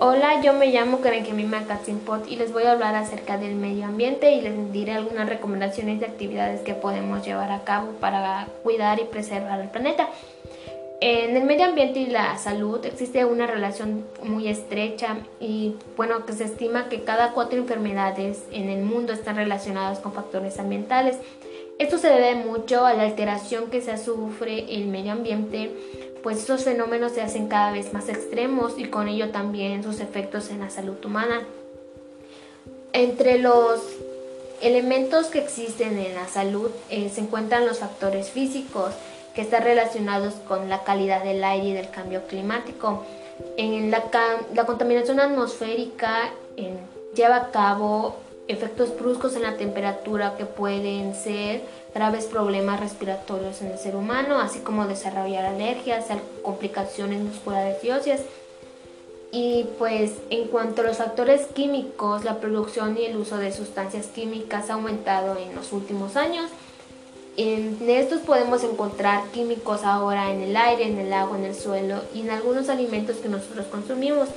Hola, yo me llamo Karen Kemima Katzimpot y les voy a hablar acerca del medio ambiente y les diré algunas recomendaciones de actividades que podemos llevar a cabo para cuidar y preservar el planeta. En el medio ambiente y la salud existe una relación muy estrecha y bueno, que se estima que cada cuatro enfermedades en el mundo están relacionadas con factores ambientales. Esto se debe mucho a la alteración que se sufre el medio ambiente pues estos fenómenos se hacen cada vez más extremos y con ello también sus efectos en la salud humana. Entre los elementos que existen en la salud eh, se encuentran los factores físicos que están relacionados con la calidad del aire y del cambio climático. En la, contaminación atmosférica lleva a cabo efectos bruscos en la temperatura que pueden ser graves problemas respiratorios en el ser humano, así como desarrollar alergias, complicaciones musculares y óseas. Y pues en cuanto a los factores químicos, la producción y el uso de sustancias químicas ha aumentado en los últimos años. En estos podemos encontrar químicos ahora en el aire, en el agua, en el suelo y en algunos alimentos que nosotros consumimos.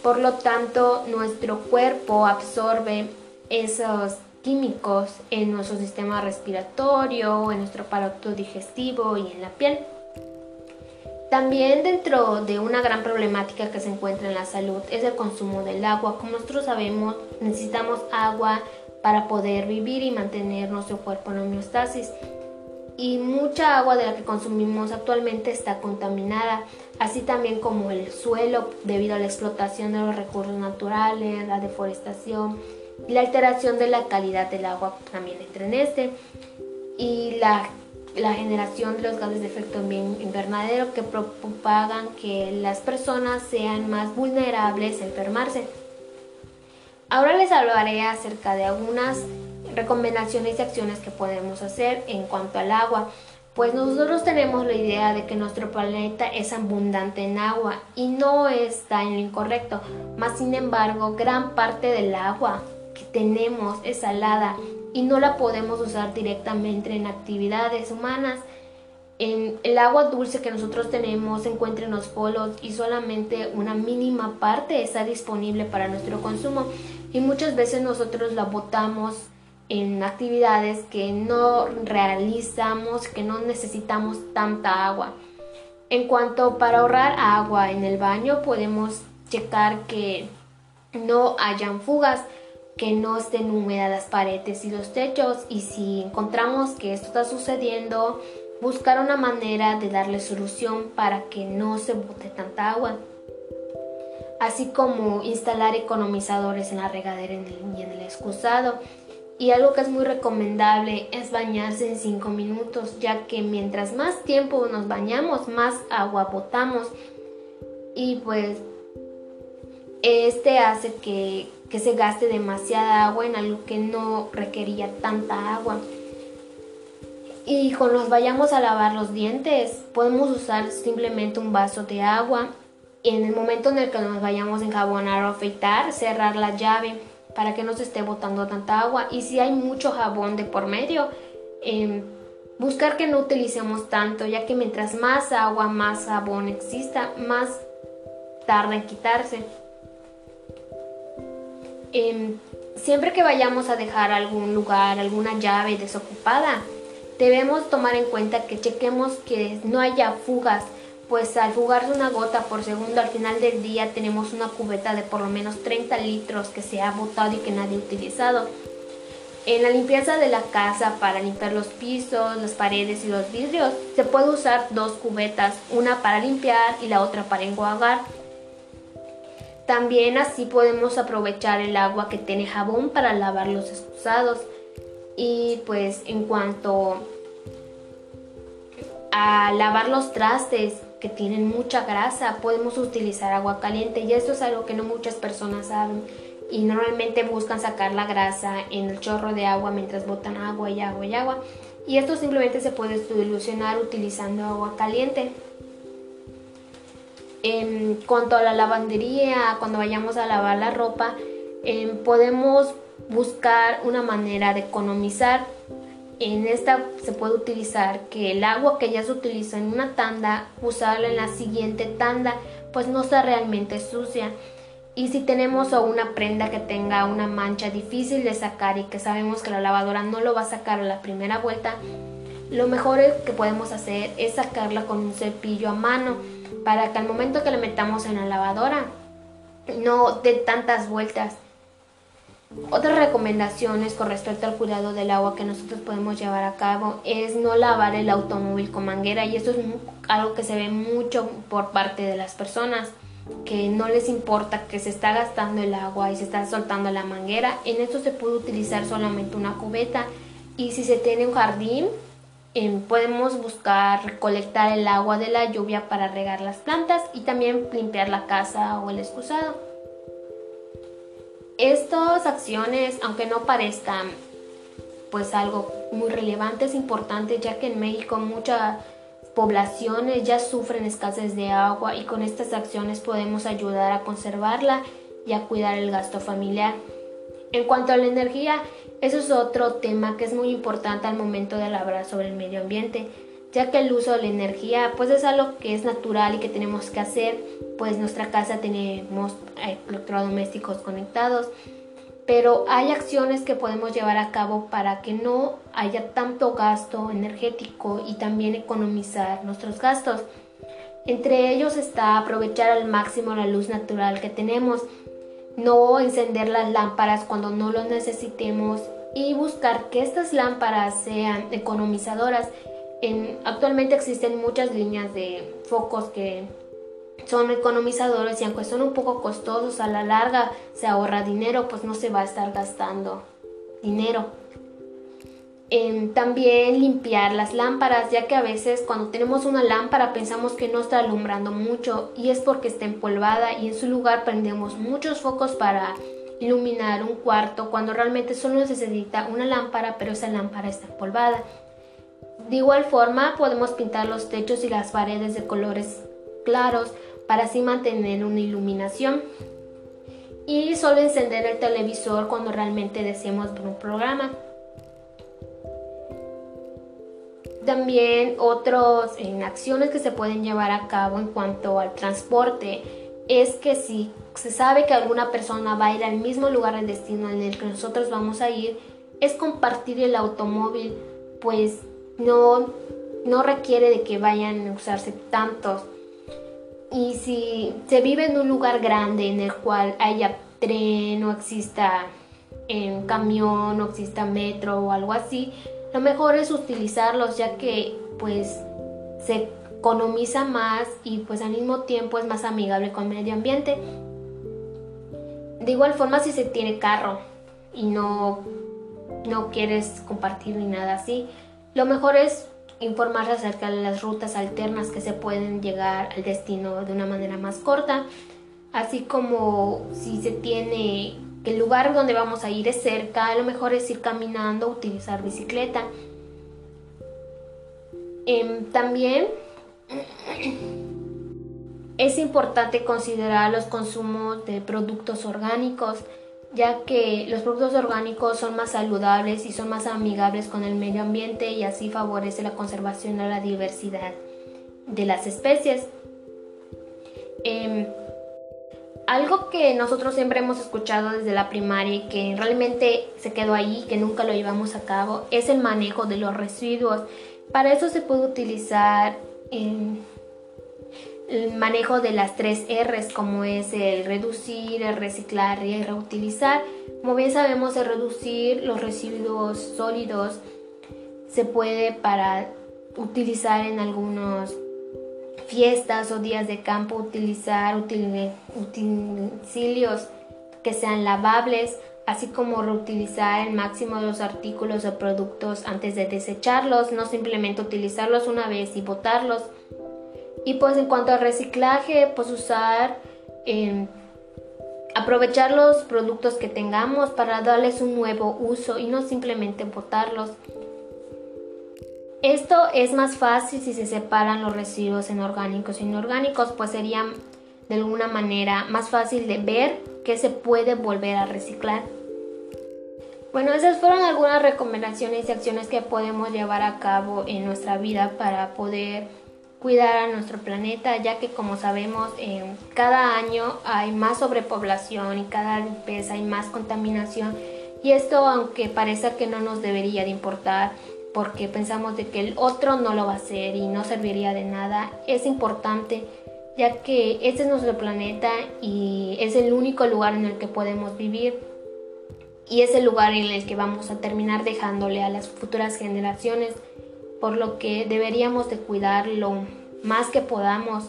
Por lo tanto, nuestro cuerpo absorbe esos químicos en nuestro sistema respiratorio, en nuestro aparato digestivo y en la piel. También dentro de una gran problemática que se encuentra en la salud es el consumo del agua. Como nosotros sabemos, necesitamos agua para poder vivir y mantener nuestro cuerpo en homeostasis. Y mucha agua de la que consumimos actualmente está contaminada, así también como el suelo debido a la explotación de los recursos naturales, la deforestación la alteración de la calidad del agua también entra en este. Y la, generación de los gases de efecto invernadero que propagan que las personas sean más vulnerables a enfermarse. Ahora les hablaré acerca de algunas recomendaciones y acciones que podemos hacer en cuanto al agua. Pues nosotros tenemos la idea de que nuestro planeta es abundante en agua y no está en lo incorrecto. Más sin embargo, gran parte del agua que tenemos es salada y no la podemos usar directamente en actividades humanas. En el agua dulce que nosotros tenemos se encuentra en los polos y solamente una mínima parte está disponible para nuestro consumo y muchas veces nosotros la botamos en actividades que no realizamos, que no necesitamos tanta agua. En cuanto para ahorrar agua en el baño, podemos checar que no hayan fugas que no estén húmedas las paredes y los techos y si encontramos que esto está sucediendo, buscar una manera de darle solución para que no se bote tanta agua. Así como instalar economizadores en la regadera y en el excusado. Y algo que es muy recomendable es bañarse en 5 minutos, ya que mientras más tiempo nos bañamos, más agua botamos. Y pues este hace que, se gaste demasiada agua en algo que no requería tanta agua. Y cuando nos vayamos a lavar los dientes, podemos usar simplemente un vaso de agua. Y en el momento en el que nos vayamos a enjabonar o afeitar, cerrar la llave para que no se esté botando tanta agua. Y si hay mucho jabón de por medio, em, buscar que no utilicemos tanto, ya que mientras más agua, más jabón exista, más tarda en quitarse. Em, siempre que vayamos a dejar algún lugar, alguna llave desocupada, debemos tomar en cuenta que chequemos que no haya fugas, pues al fugarse una gota por segundo al final del día tenemos una cubeta de por lo menos 30 litros que se ha botado y que nadie ha utilizado. En la limpieza de la casa para limpiar los pisos, las paredes y los vidrios se puede usar dos cubetas, una para limpiar y la otra para enjuagar. También así podemos aprovechar el agua que tiene jabón para lavar los excusados. Y pues en cuanto a lavar los trastes que tienen mucha grasa, podemos utilizar agua caliente y esto es algo que no muchas personas saben y normalmente buscan sacar la grasa en el chorro de agua mientras botan agua y agua y agua y esto simplemente se puede solucionar utilizando agua caliente. En cuanto a la lavandería, cuando vayamos a lavar la ropa, em, podemos buscar una manera de economizar en esta se puede utilizar que el agua que ya se utilizó en una tanda, usarla en la siguiente tanda, pues no está realmente sucia. Y si tenemos una prenda que tenga una mancha difícil de sacar y que sabemos que la lavadora no lo va a sacar a la primera vuelta, lo mejor que podemos hacer es sacarla con un cepillo a mano para que al momento que le metamos en la lavadora no dé tantas vueltas otras recomendaciones con respecto al cuidado del agua que nosotros podemos llevar a cabo es no lavar el automóvil con manguera y esto es algo que se ve mucho por parte de las personas que no les importa que se está gastando el agua y se está soltando la manguera. En esto se puede utilizar solamente una cubeta y si se tiene un jardín em, podemos buscar recolectar el agua de la lluvia para regar las plantas y también limpiar la casa o el excusado. Estas acciones, aunque no parezcan pues algo muy relevante, es importante ya que en México muchas poblaciones ya sufren escasez de agua y con estas acciones podemos ayudar a conservarla y a cuidar el gasto familiar. En cuanto a la energía, eso es otro tema que es muy importante al momento de hablar sobre el medio ambiente ya que el uso de la energía pues es algo que es natural y que tenemos que hacer, pues nuestra casa tenemos eh, electrodomésticos conectados, pero hay acciones que podemos llevar a cabo para que no haya tanto gasto energético y también economizar nuestros gastos. Entre ellos está aprovechar al máximo la luz natural que tenemos, no encender las lámparas cuando no lo necesitemos y buscar que estas lámparas sean economizadoras actualmente existen muchas líneas de focos que son economizadores y aunque son un poco costosos a la larga se ahorra dinero, pues no se va a estar gastando dinero. También limpiar las lámparas, ya que a veces cuando tenemos una lámpara pensamos que no está alumbrando mucho y es porque está empolvada y en su lugar prendemos muchos focos para iluminar un cuarto cuando realmente solo necesita una lámpara, pero esa lámpara está empolvada. De igual forma, podemos pintar los techos y las paredes de colores claros para así mantener una iluminación. Y solo encender el televisor cuando realmente deseemos ver un programa. También otras acciones que se pueden llevar a cabo en cuanto al transporte es que si se sabe que alguna persona va a ir al mismo lugar de destino en el que nosotros vamos a ir, es compartir el automóvil, pues no, no requiere de que vayan a usarse tantos. Y si se vive en un lugar grande en el cual haya tren o exista en camión o exista metro o algo así, lo mejor es utilizarlos ya que pues se economiza más y pues al mismo tiempo es más amigable con el medio ambiente. De igual forma si se tiene carro y no, no quieres compartir ni nada así, lo mejor es informarse acerca de las rutas alternas que se pueden llegar al destino de una manera más corta, así como si se tiene el lugar donde vamos a ir es cerca, lo mejor es ir caminando, utilizar bicicleta. Em, también es importante considerar los consumos de productos orgánicos ya que los productos orgánicos son más saludables y son más amigables con el medio ambiente y así favorece la conservación de la diversidad de las especies. Em, algo que nosotros siempre hemos escuchado desde la primaria y que realmente se quedó ahí, que nunca lo llevamos a cabo, es el manejo de los residuos. Para eso se puede utilizar el manejo de las tres R's, como es el reducir, el reciclar y el reutilizar. Como bien sabemos, el reducir los residuos sólidos se puede para utilizar en algunas fiestas o días de campo, utilizar utensilios que sean lavables, así como reutilizar el máximo de los artículos o productos antes de desecharlos, no simplemente utilizarlos una vez y botarlos. Y pues en cuanto al reciclaje, pues usar, em, aprovechar los productos que tengamos para darles un nuevo uso y no simplemente botarlos. Esto es más fácil si se separan los residuos en orgánicos e inorgánicos, pues sería de alguna manera más fácil de ver que se puede volver a reciclar. Bueno, esas fueron algunas recomendaciones y acciones que podemos llevar a cabo en nuestra vida para poder cuidar a nuestro planeta, ya que como sabemos, cada año hay más sobrepoblación y cada vez hay más contaminación. Y esto, aunque parezca que no nos debería de importar, porque pensamos de que el otro no lo va a hacer y no serviría de nada, es importante, ya que este es nuestro planeta y es el único lugar en el que podemos vivir y es el lugar en el que vamos a terminar dejándole a las futuras generaciones por lo que deberíamos de cuidarlo más que podamos.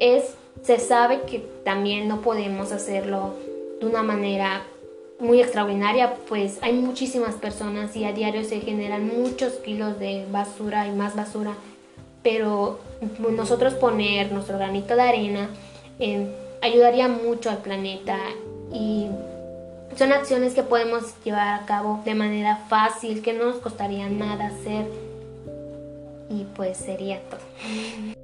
Es, se sabe que también no podemos hacerlo de una manera muy extraordinaria, pues hay muchísimas personas y a diario se generan muchos kilos de basura y más basura, pero nosotros poner nuestro granito de arena eh, ayudaría mucho al planeta y son acciones que podemos llevar a cabo de manera fácil, que no nos costaría nada hacer y pues sería todo.